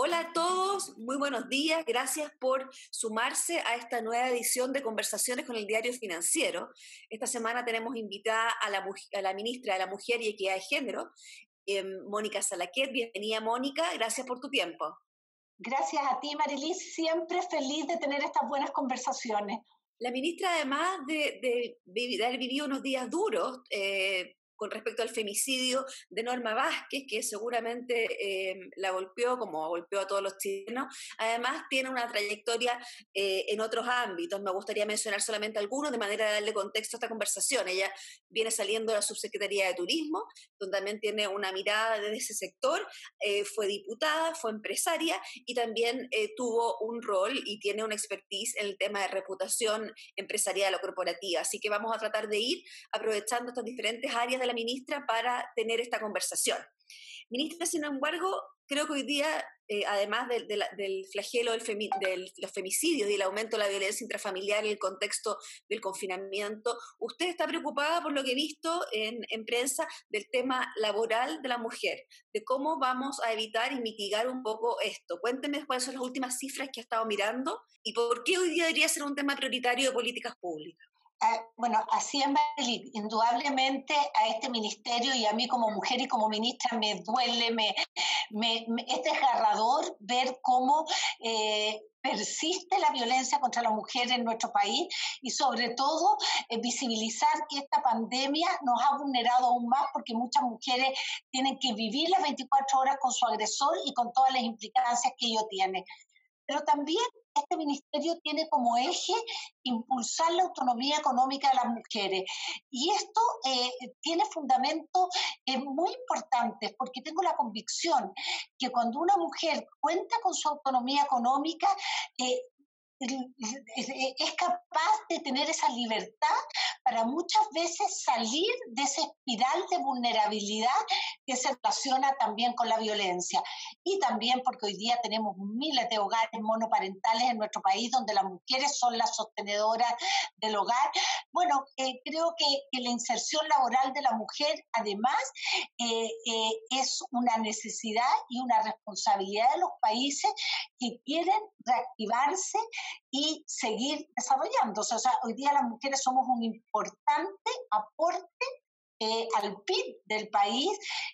Hola a todos, muy buenos días. Gracias por sumarse a esta nueva edición de Conversaciones con el Diario Financiero. Esta semana tenemos invitada a la, a la ministra de la Mujer y Equidad de Género, eh, Mónica Salaquet. Bienvenida, Mónica. Gracias por tu tiempo. Gracias a ti, Marilis. Siempre feliz de tener estas buenas conversaciones. La ministra, además de, de, haber vivido unos días duros, eh, con respecto al femicidio de Norma Vázquez, que seguramente eh, la golpeó como golpeó a todos los chilenos. Además, tiene una trayectoria eh, en otros ámbitos. Me gustaría mencionar solamente algunos de manera de darle contexto a esta conversación. Ella viene saliendo de la Subsecretaría de Turismo, donde también tiene una mirada desde ese sector. Eh, fue diputada, fue empresaria y también tuvo un rol y tiene una expertise en el tema de reputación empresarial o corporativa. Así que vamos a tratar de ir aprovechando estas diferentes áreas de ministra para tener esta conversación. Ministra, sin embargo, creo que hoy día, eh, además del flagelo del de los femicidios y el aumento de la violencia intrafamiliar en el contexto del confinamiento, usted está preocupada por lo que he visto en, en, prensa del tema laboral de la mujer, de cómo vamos a evitar y mitigar un poco esto. Cuénteme cuáles son las últimas cifras que ha estado mirando y por qué hoy día debería ser un tema prioritario de políticas públicas. Bueno, así en indudablemente a este ministerio y a mí como mujer y como ministra me duele, me, me, es desgarrador ver cómo eh, persiste la violencia contra la mujer en nuestro país y sobre todo eh, visibilizar que esta pandemia nos ha vulnerado aún más porque muchas mujeres tienen que vivir las 24 horas con su agresor y con todas las implicancias que ello tiene. Pero también este ministerio tiene como eje impulsar la autonomía económica de las mujeres. Y esto eh, tiene fundamentos eh, muy importantes porque tengo la convicción que cuando una mujer cuenta con su autonomía económica, eh, es capaz de tener esa libertad para muchas veces salir de esa espiral de vulnerabilidad que se relaciona también con la violencia. Y también porque hoy día tenemos miles de hogares monoparentales en nuestro país donde las mujeres son las sostenedoras del hogar. Bueno, eh, creo que, la inserción laboral de la mujer además eh, eh, es una necesidad y una responsabilidad de los países que quieren reactivarse y seguir desarrollándose. O sea, hoy día las mujeres somos un importante aporte eh, al PIB del país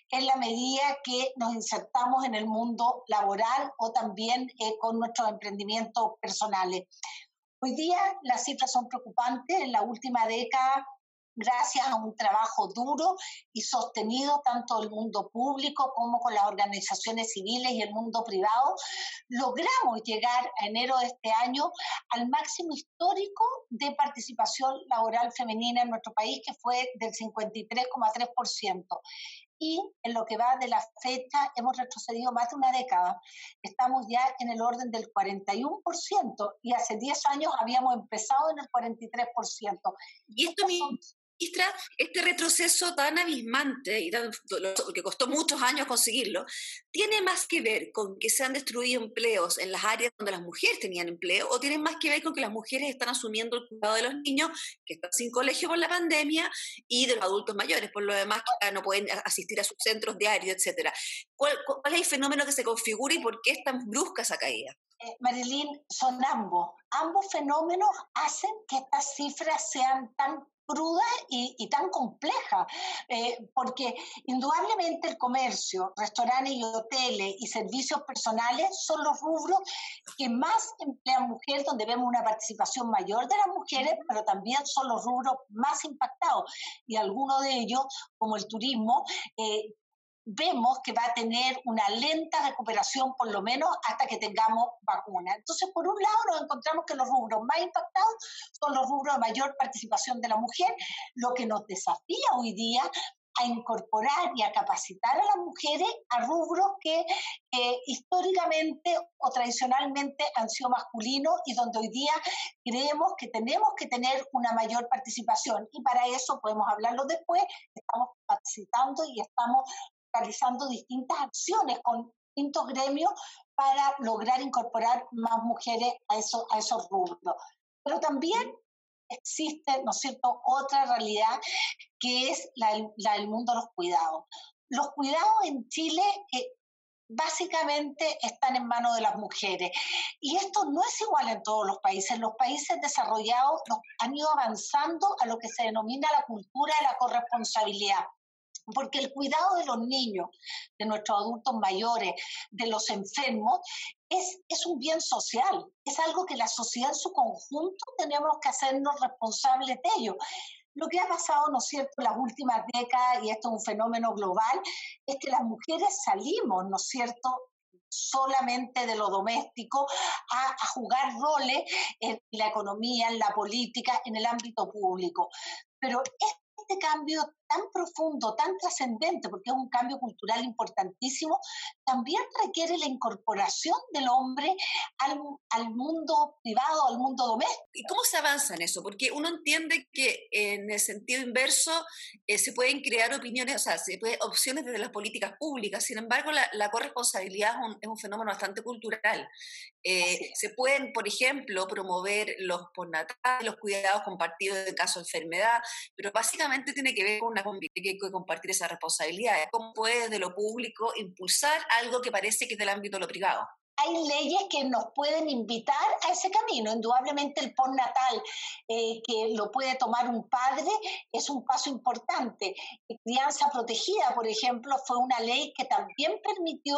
en la medida que nos insertamos en el mundo laboral o también eh, con nuestros emprendimientos personales. Hoy día las cifras son preocupantes. En la última década gracias a un trabajo duro y sostenido tanto del mundo público como con las organizaciones civiles y el mundo privado, logramos llegar a enero de este año al máximo histórico de participación laboral femenina en nuestro país, que fue del 53,3% y en lo que va de la fecha hemos retrocedido más de una década. Estamos ya en el orden del 41% y hace 10 años habíamos empezado en el 43%. Y esto, este retroceso tan abismante y que costó muchos años conseguirlo, tiene más que ver con que se han destruido empleos en las áreas donde las mujeres tenían empleo o tiene más que ver con que las mujeres están asumiendo el cuidado de los niños que están sin colegio por la pandemia y de los adultos mayores, por lo demás que no pueden asistir a sus centros diarios, etcétera. ¿Cuál, ¿Cuál, es el fenómeno que se configura y por qué es tan brusca esa caída? Eh, Marilyn, son ambos. Ambos fenómenos hacen que estas cifras sean tan cruda y, tan compleja, eh, porque indudablemente el comercio, restaurantes y hoteles y servicios personales son los rubros que más emplean mujeres, donde vemos una participación mayor de las mujeres, pero también son los rubros más impactados. Y algunos de ellos, como el turismo, eh, vemos que va a tener una lenta recuperación, por lo menos hasta que tengamos vacuna. Entonces, por un lado, nos encontramos que los rubros más impactados son los rubros de mayor participación de la mujer, lo que nos desafía hoy día a incorporar y a capacitar a las mujeres a rubros que históricamente o tradicionalmente han sido masculinos y donde hoy día creemos que tenemos que tener una mayor participación. Y para eso podemos hablarlo después, estamos capacitando y estamos realizando distintas acciones con distintos gremios para lograr incorporar más mujeres a, eso, a esos rubros. Pero también existe, ¿no es cierto?, otra realidad que es la, del mundo de los cuidados. Los cuidados en Chile eh, básicamente están en manos de las mujeres. Y esto no es igual en todos los países. Los países desarrollados han ido avanzando a lo que se denomina la cultura de la corresponsabilidad porque el cuidado de los niños, de nuestros adultos mayores, de los enfermos, es, es, un bien social, es algo que la sociedad en su conjunto tenemos que hacernos responsables de ello. Lo que ha pasado, ¿no es cierto?, en las últimas décadas, y esto es un fenómeno global, es que las mujeres salimos, ¿no es cierto?, solamente de lo doméstico a, a, jugar roles en la economía, en la política, en el ámbito público. Pero este cambio tan profundo, tan trascendente, porque es un cambio cultural importantísimo, también requiere la incorporación del hombre al, al, mundo privado, al mundo doméstico. ¿Y cómo se avanza en eso? Porque uno entiende que en el sentido inverso eh, se pueden crear opiniones, o sea, se puede, opciones desde las políticas públicas, sin embargo, la, la corresponsabilidad es un, es un, fenómeno bastante cultural. Eh, se pueden, por ejemplo, promover los postnatales, los cuidados compartidos en caso de enfermedad, pero básicamente tiene que ver con una que compartir esa responsabilidad. ¿Cómo puede desde lo público impulsar algo que parece que es del ámbito de lo privado? Hay leyes que nos pueden invitar a ese camino. Indudablemente el postnatal eh, que lo puede tomar un padre es un paso importante. Crianza protegida, por ejemplo, fue una ley que también permitió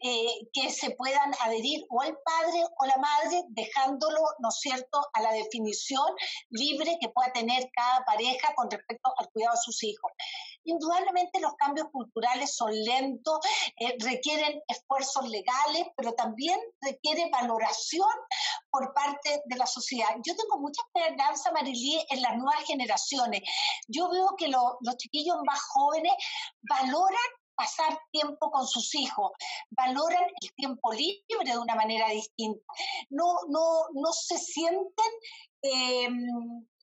eh, que se puedan adherir o el padre o la madre, dejándolo, ¿no es cierto?, a la definición libre que pueda tener cada pareja con respecto al cuidado de sus hijos. Indudablemente los cambios culturales son lentos, eh, requieren esfuerzos legales, pero también requiere valoración por parte de la sociedad. Yo tengo mucha esperanza, Marilí, en las nuevas generaciones. Yo veo que lo, los chiquillos más jóvenes valoran pasar tiempo con sus hijos, valoran el tiempo libre de una manera distinta, no, no, no se sienten eh,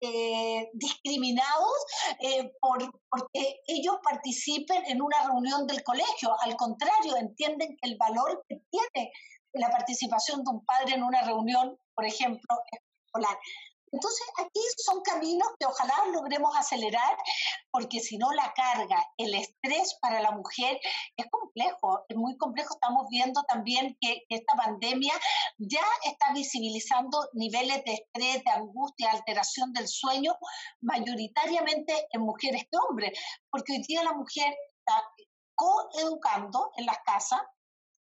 eh, discriminados eh, por, porque ellos participen en una reunión del colegio, al contrario, entienden que el valor que tiene la participación de un padre en una reunión, por ejemplo, escolar. Entonces, aquí son caminos que ojalá logremos acelerar, porque si no, la carga, el estrés para la mujer es complejo, es muy complejo. Estamos viendo también que esta pandemia ya está visibilizando niveles de estrés, de angustia, alteración del sueño, mayoritariamente en mujeres que hombres, porque hoy día la mujer está coeducando en las casas,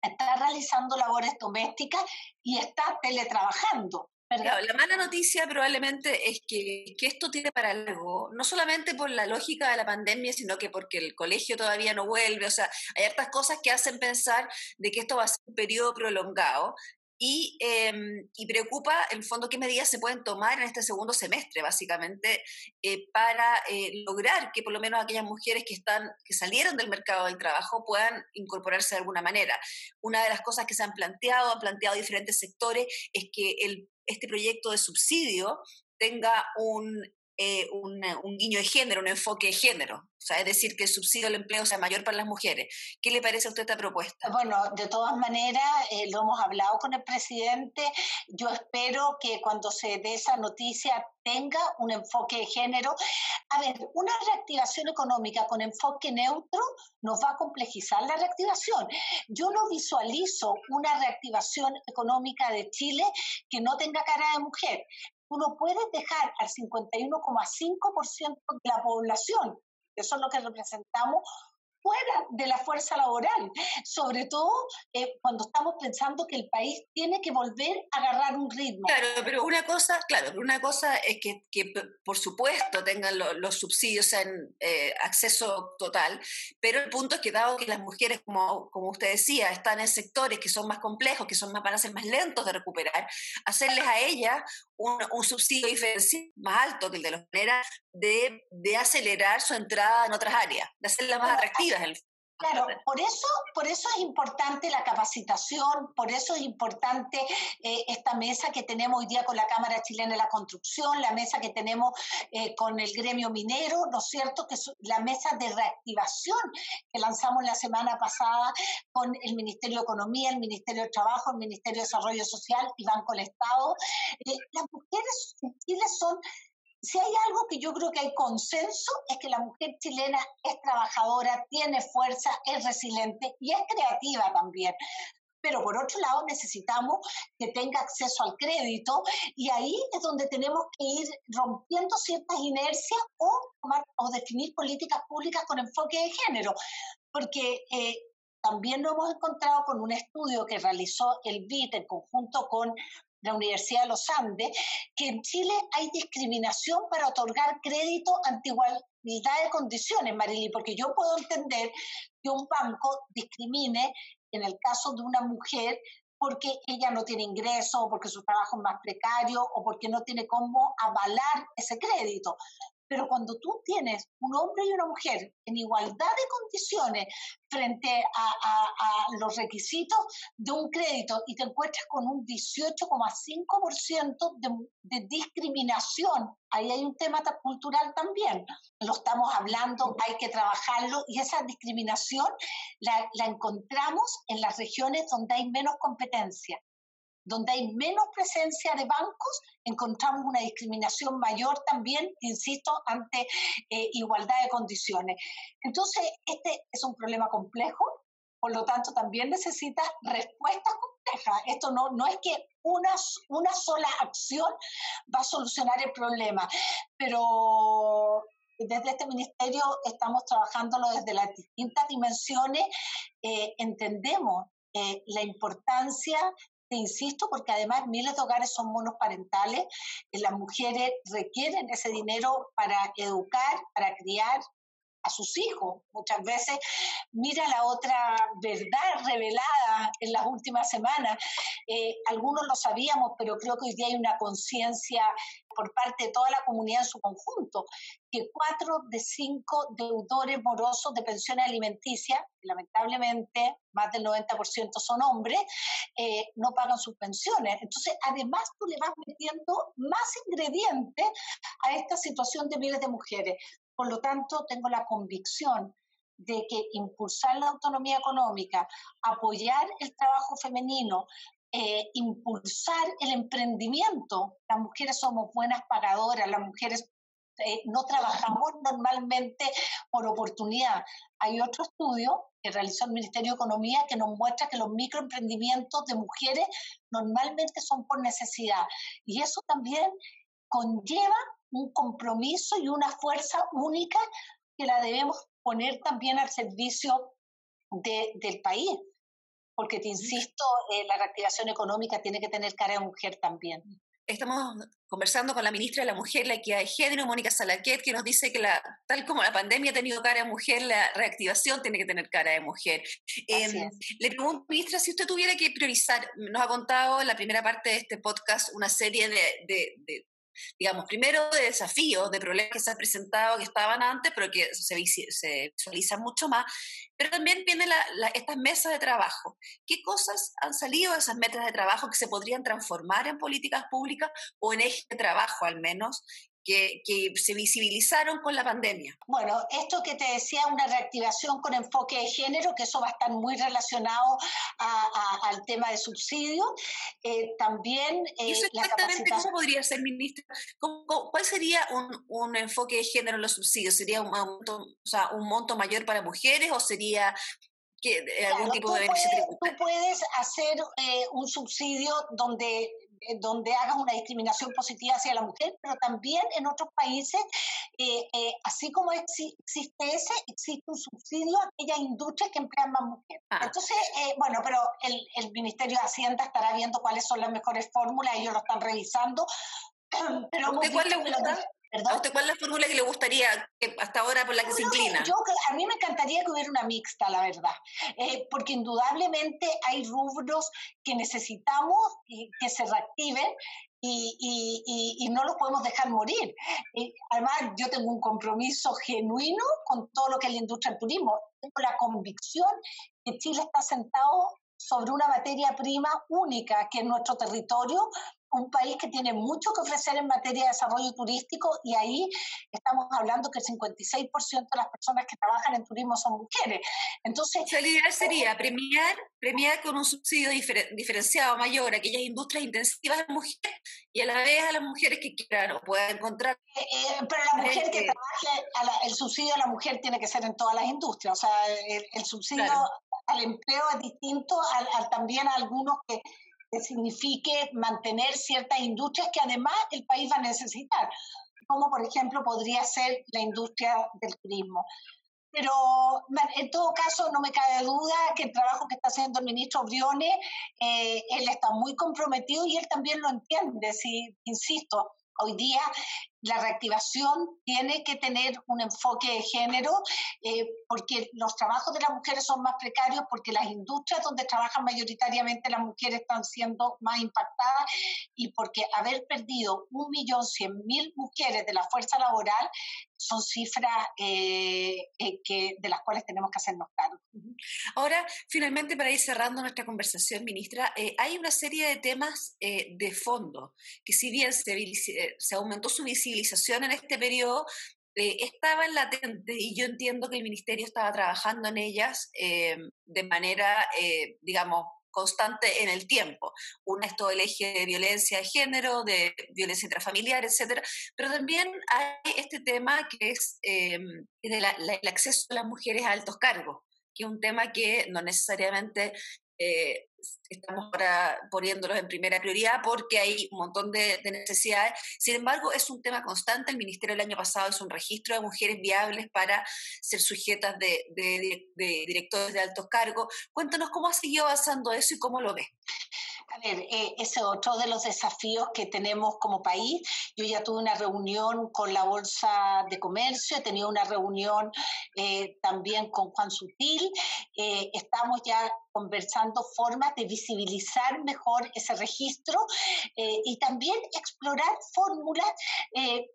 está realizando labores domésticas y está teletrabajando. La mala noticia probablemente es que, que, esto tiene para algo, no solamente por la lógica de la pandemia, sino que porque el colegio todavía no vuelve, o sea, hay hartas cosas que hacen pensar de que esto va a ser un periodo prolongado y, em, y, preocupa, en el fondo, qué medidas se pueden tomar en este segundo semestre, básicamente, eh, para eh, lograr que por lo menos aquellas mujeres que, están, que salieron del mercado del trabajo puedan incorporarse de alguna manera. Una de las cosas que se han planteado, han planteado diferentes sectores, es que el, este proyecto de subsidio tenga un eh, un, guiño de género, un enfoque de género, o sea, es decir, que el subsidio al empleo sea mayor para las mujeres. ¿Qué le parece a usted esta propuesta? Bueno, de todas maneras, eh, lo hemos hablado con el presidente, yo espero que cuando se dé esa noticia tenga un enfoque de género. A ver, una reactivación económica con enfoque neutro nos va a complejizar la reactivación. Yo no visualizo una reactivación económica de Chile que no tenga cara de mujer tú no puedes dejar al 51,5% de la población, eso es lo que representamos, fuera de la fuerza laboral, sobre todo eh, cuando estamos pensando que el país tiene que volver a agarrar un ritmo. Claro, pero una cosa, claro, una cosa es que, por supuesto tengan los subsidios en eh, acceso total, pero el punto es que dado que las mujeres, como, como usted decía, están en sectores que son más complejos, que son más, van a ser más lentos de recuperar, hacerles a ellas un, subsidio diferencial más alto que el de los manera de, de acelerar su entrada en otras áreas, de hacerla más atractiva Claro, por eso, por eso es importante la capacitación, por eso es importante eh, esta mesa que tenemos hoy día con la Cámara Chilena de la Construcción, la mesa que tenemos eh, con el gremio minero, ¿no es cierto? Que es la mesa de reactivación que lanzamos la semana pasada con el Ministerio de Economía, el Ministerio de Trabajo, el Ministerio de Desarrollo Social y Banco del Estado. Eh, las mujeres en Chile son si hay algo que yo creo que hay consenso es que la mujer chilena es trabajadora, tiene fuerza, es resiliente y es creativa también. Pero por otro lado necesitamos que tenga acceso al crédito y ahí es donde tenemos que ir rompiendo ciertas inercias o, o definir políticas públicas con enfoque de género, porque eh, también nos hemos encontrado con un estudio que realizó el BIT en conjunto con la Universidad de los Andes, que en Chile hay discriminación para otorgar crédito ante igualdad de condiciones, Marily, porque yo puedo entender que un banco discrimine en el caso de una mujer porque ella no tiene ingreso, o porque su trabajo es más precario, o porque no tiene cómo avalar ese crédito. Pero cuando tú tienes un hombre y una mujer en igualdad de condiciones frente a, los requisitos de un crédito y te encuentras con un 18,5% de, de discriminación, ahí hay un tema cultural también. Lo estamos hablando, hay que trabajarlo y esa discriminación la, la encontramos en las regiones donde hay menos competencia donde hay menos presencia de bancos, encontramos una discriminación mayor también, insisto, ante eh, igualdad de condiciones. Entonces, este es un problema complejo, por lo tanto, también necesita respuestas complejas. Esto no, no es que una, una sola acción va a solucionar el problema, pero desde este ministerio estamos trabajándolo desde las distintas dimensiones, eh, entendemos eh, la importancia te insisto, porque además miles de hogares son monoparentales, y las mujeres requieren ese dinero para educar, para criar a sus hijos. Muchas veces, mira la otra verdad revelada en las últimas semanas. Eh, algunos lo sabíamos, pero creo que hoy día hay una conciencia por parte de toda la comunidad en su conjunto, que cuatro de cinco deudores morosos de pensiones alimenticias, lamentablemente más del 90% son hombres, eh, no pagan sus pensiones. Entonces, además tú le vas metiendo más ingredientes a esta situación de miles de mujeres. Por lo tanto, tengo la convicción de que impulsar la autonomía económica, apoyar el trabajo femenino, eh, impulsar el emprendimiento. Las mujeres somos buenas pagadoras, las mujeres eh, no trabajamos normalmente por oportunidad. Hay otro estudio que realizó el Ministerio de Economía que nos muestra que los microemprendimientos de mujeres normalmente son por necesidad. Y eso también conlleva un compromiso y una fuerza única que la debemos poner también al servicio del país porque te insisto, eh, la reactivación económica tiene que tener cara de mujer también. Estamos conversando con la ministra de la Mujer, la Equidad de Género, Mónica Salaquet, que nos dice que la, tal como la pandemia ha tenido cara de mujer, la reactivación tiene que tener cara de mujer. Eh, le pregunto, ministra, si usted tuviera que priorizar, nos ha contado en la primera parte de este podcast una serie de, de digamos, primero de desafíos, de problemas que se han presentado, que estaban antes, pero que se, visualizan mucho más, pero también vienen estas mesas de trabajo. ¿Qué cosas han salido de esas mesas de trabajo que se podrían transformar en políticas públicas o en eje de trabajo al menos que, se visibilizaron con la pandemia. Bueno, esto que te decía, una reactivación con enfoque de género, que eso va a estar muy relacionado al tema de subsidio. Eh, también... Eh, eso exactamente cómo podría ser, ministra? ¿Cuál sería un, un, enfoque de género en los subsidios? ¿Sería un monto, o sea, un monto mayor para mujeres o sería que, eh, algún tipo de beneficio Tú puedes hacer eh, un subsidio donde donde hagas una discriminación positiva hacia la mujer, pero también en otros países, eh, eh, así como existe ese, existe un subsidio a aquellas industrias que emplean más mujeres. Ah. Entonces, bueno, pero el, el Ministerio de Hacienda estará viendo cuáles son las mejores fórmulas, ellos lo están revisando. Pero ¿Cuál le gusta? ¿A usted cuál es la fórmula que le gustaría, hasta ahora por la que se inclina? Yo, a mí me encantaría que hubiera una mixta, la verdad, eh, porque indudablemente hay rubros que necesitamos que se reactiven y, y, y, no los podemos dejar morir. además, yo tengo un compromiso genuino con todo lo que es la industria del turismo. Tengo la convicción que Chile está sentado sobre una materia prima única que es nuestro territorio un país que tiene mucho que ofrecer en materia de desarrollo turístico y ahí estamos hablando que el 56% de las personas que trabajan en turismo son mujeres. Entonces, la ideal sería premiar, premiar con un subsidio diferenciado mayor a aquellas industrias intensivas de mujeres y a la vez a las mujeres que quieran o puedan encontrar. Eh, eh, pero la mujer que trabaje, el subsidio a la mujer tiene que ser en todas las industrias, o sea, el, subsidio al empleo es distinto al, también a algunos que que signifique mantener ciertas industrias que además el país va a necesitar, como por ejemplo podría ser la industria del turismo. Pero en todo caso no me cabe duda que el trabajo que está haciendo el ministro Briones, eh, él está muy comprometido y él también lo entiende, si, insisto, hoy día la reactivación tiene que tener un enfoque de género eh, porque los trabajos de las mujeres son más precarios, porque las industrias donde trabajan mayoritariamente las mujeres están siendo más impactadas y porque haber perdido un millón cien mil mujeres de la fuerza laboral son cifras eh, eh, que, de las cuales tenemos que hacernos cargo. Ahora, finalmente, para ir cerrando nuestra conversación, ministra, hay una serie de temas de fondo que si bien se, aumentó su visibilidad, en este periodo eh, estaban latentes y yo entiendo que el ministerio estaba trabajando en ellas eh, de manera, eh, digamos, constante en el tiempo. Una es todo el eje de violencia de género, de violencia intrafamiliar, etcétera, pero también hay este tema que es el acceso de las mujeres a altos cargos, que es un tema que no necesariamente eh, estamos ahora poniéndolos en primera prioridad porque hay un montón de, necesidades. Sin embargo, es un tema constante. El Ministerio el año pasado hizo un registro de mujeres viables para ser sujetas de, directores de altos cargos. Cuéntanos cómo ha seguido avanzando eso y cómo lo ves. A ver, eh, ese es otro de los desafíos que tenemos como país. Yo ya tuve una reunión con la Bolsa de Comercio, he tenido una reunión eh, también con Juan Sutil. Eh, estamos ya conversando formas de visibilizar mejor ese registro y también explorar fórmulas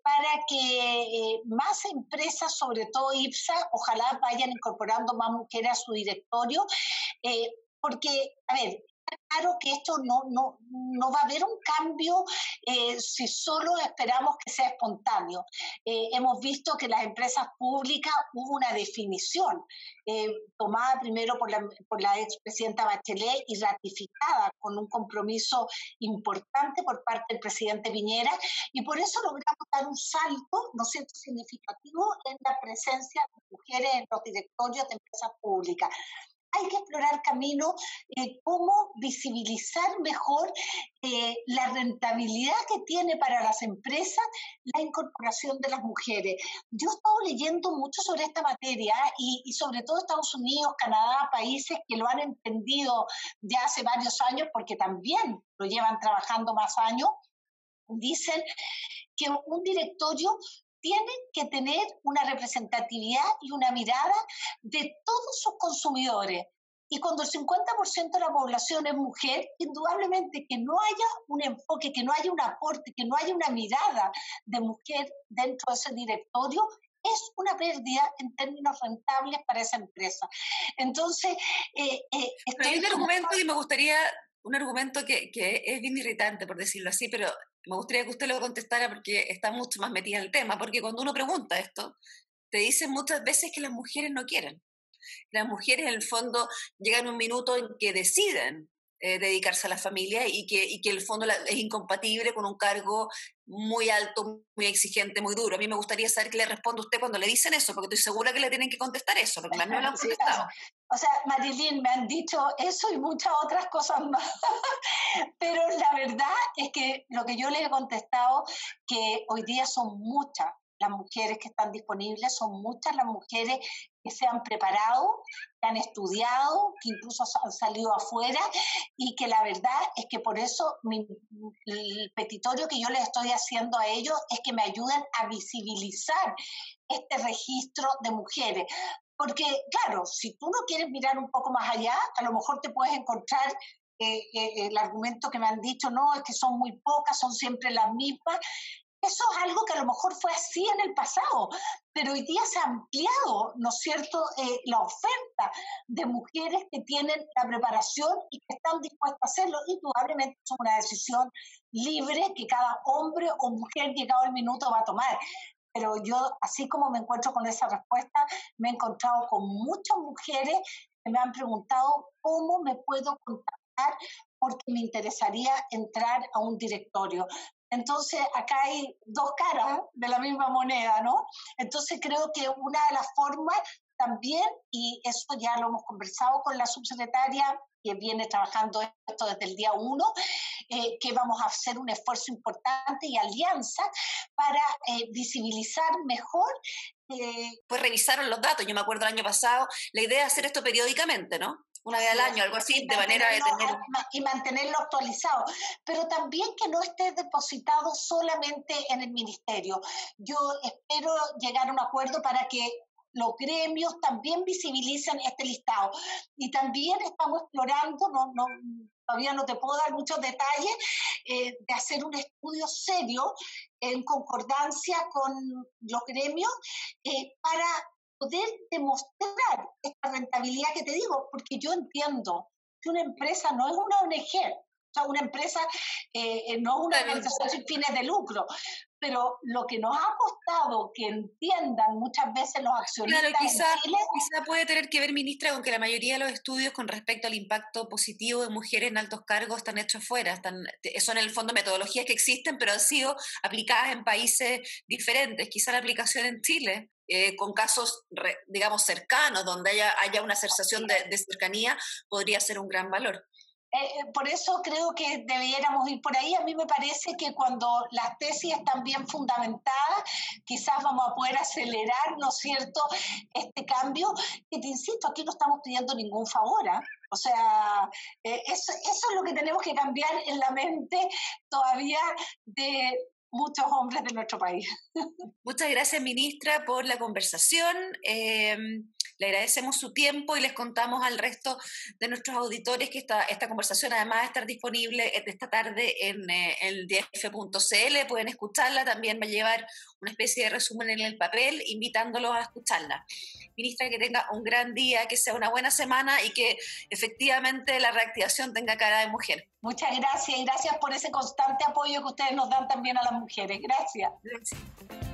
para que más empresas, sobre todo IPSA, ojalá vayan incorporando más mujeres a su directorio, porque, a ver, claro que esto no, no, no va a haber un cambio eh, si solo esperamos que sea espontáneo. Eh, hemos visto que las empresas públicas hubo una definición eh, tomada primero por la, por la expresidenta Bachelet y ratificada con un compromiso importante por parte del presidente Piñera y por eso logramos dar un salto, ¿no cierto?, significativo en la presencia de mujeres en los directorios de empresas públicas hay que explorar caminos, eh, cómo visibilizar mejor eh, la rentabilidad que tiene para las empresas la incorporación de las mujeres. Yo he estado leyendo mucho sobre esta materia y, y sobre todo Estados Unidos, Canadá, países que lo han entendido ya hace varios años porque también lo llevan trabajando más años, dicen que un directorio tienen que tener una representatividad y una mirada de todos sus consumidores. Y cuando el 50% de la población es mujer, indudablemente que no haya un enfoque, que no haya un aporte, que no haya una mirada de mujer dentro de ese directorio, es una pérdida en términos rentables para esa empresa. Entonces, eh, eh, hay un argumento y me gustaría, un argumento que, que es bien irritante, por decirlo así, pero me gustaría que usted lo contestara porque está mucho más metida en el tema, porque cuando uno pregunta esto, te dicen muchas veces que las mujeres no quieren. Las mujeres en el fondo llegan a un minuto en que deciden eh, dedicarse a la familia y que, y que el fondo es incompatible con un cargo muy alto, muy exigente, muy duro. A mí me gustaría saber qué le responde usted cuando le dicen eso, porque estoy segura que le tienen que contestar eso, porque a mí me lo han contestado. O sea, Marilyn, me han dicho eso y muchas otras cosas más. Pero la verdad es que lo que yo le he contestado, que hoy día son muchas las mujeres que están disponibles, son muchas las mujeres que se han preparado, que han estudiado, que incluso han salido afuera y que la verdad es que por eso el petitorio que yo les estoy haciendo a ellos es que me ayuden a visibilizar este registro de mujeres. Porque, claro, si tú no quieres mirar un poco más allá, a lo mejor te puedes encontrar eh, eh, el argumento que me han dicho, no, es que son muy pocas, son siempre las mismas, eso es algo que a lo mejor fue así en el pasado, pero hoy día se ha ampliado, ¿no es cierto?, eh, la oferta de mujeres que tienen la preparación y que están dispuestas a hacerlo. Indudablemente es una decisión libre que cada hombre o mujer llegado el minuto va a tomar. Pero yo, así como me encuentro con esa respuesta, me he encontrado con muchas mujeres que me han preguntado cómo me puedo contactar porque me interesaría entrar a un directorio. Entonces, acá hay dos caras de la misma moneda, ¿no? Entonces, creo que una de las formas también, y eso ya lo hemos conversado con la subsecretaria que viene trabajando esto desde el día uno, eh, que vamos a hacer un esfuerzo importante y alianza para eh, visibilizar mejor. Eh, pues revisaron los datos, yo me acuerdo el año pasado, la idea es hacer esto periódicamente, ¿no? Una vez al año, algo así, de manera de tener... Y mantenerlo actualizado, pero también que no esté depositado solamente en el ministerio. Yo espero llegar a un acuerdo para que los gremios también visibilicen este listado. Y también estamos explorando, no, no, todavía no te puedo dar muchos detalles, eh, de hacer un estudio serio en concordancia con los gremios eh, para poder demostrar esta rentabilidad que te digo, porque yo entiendo que una empresa no es una ONG, o sea, una empresa eh, eh, no es una organización sin fines de lucro, pero lo que nos ha costado que entiendan muchas veces los accionistas claro, quizá, quizá puede tener que ver, ministra, con que la mayoría de los estudios con respecto al impacto positivo de mujeres en altos cargos están hechos fuera, están, son en el fondo metodologías que existen, pero han sido aplicadas en países diferentes. Quizá la aplicación en Chile eh, con casos, digamos, cercanos, donde haya, haya una sensación de, cercanía, podría ser un gran valor. Eh, eh, por eso creo que debiéramos ir por ahí. A mí me parece que cuando las tesis están bien fundamentadas, quizás vamos a poder acelerar, ¿no es cierto?, este cambio. Que te insisto, aquí no estamos pidiendo ningún favor. ¿ah? O sea, eh, eso es lo que tenemos que cambiar en la mente todavía de muchos hombres de nuestro país. Muchas gracias, ministra, por la conversación. Eh, le agradecemos su tiempo y les contamos al resto de nuestros auditores que esta, esta conversación además va a estar disponible esta tarde en eh, el df.cl. Pueden escucharla, también va a llevar una especie de resumen en el papel, invitándolos a escucharla. Ministra, que tenga un gran día, que sea una buena semana y que efectivamente la reactivación tenga cara de mujer. Muchas gracias y gracias por ese constante apoyo que ustedes nos dan también a las mujeres. Gracias. gracias.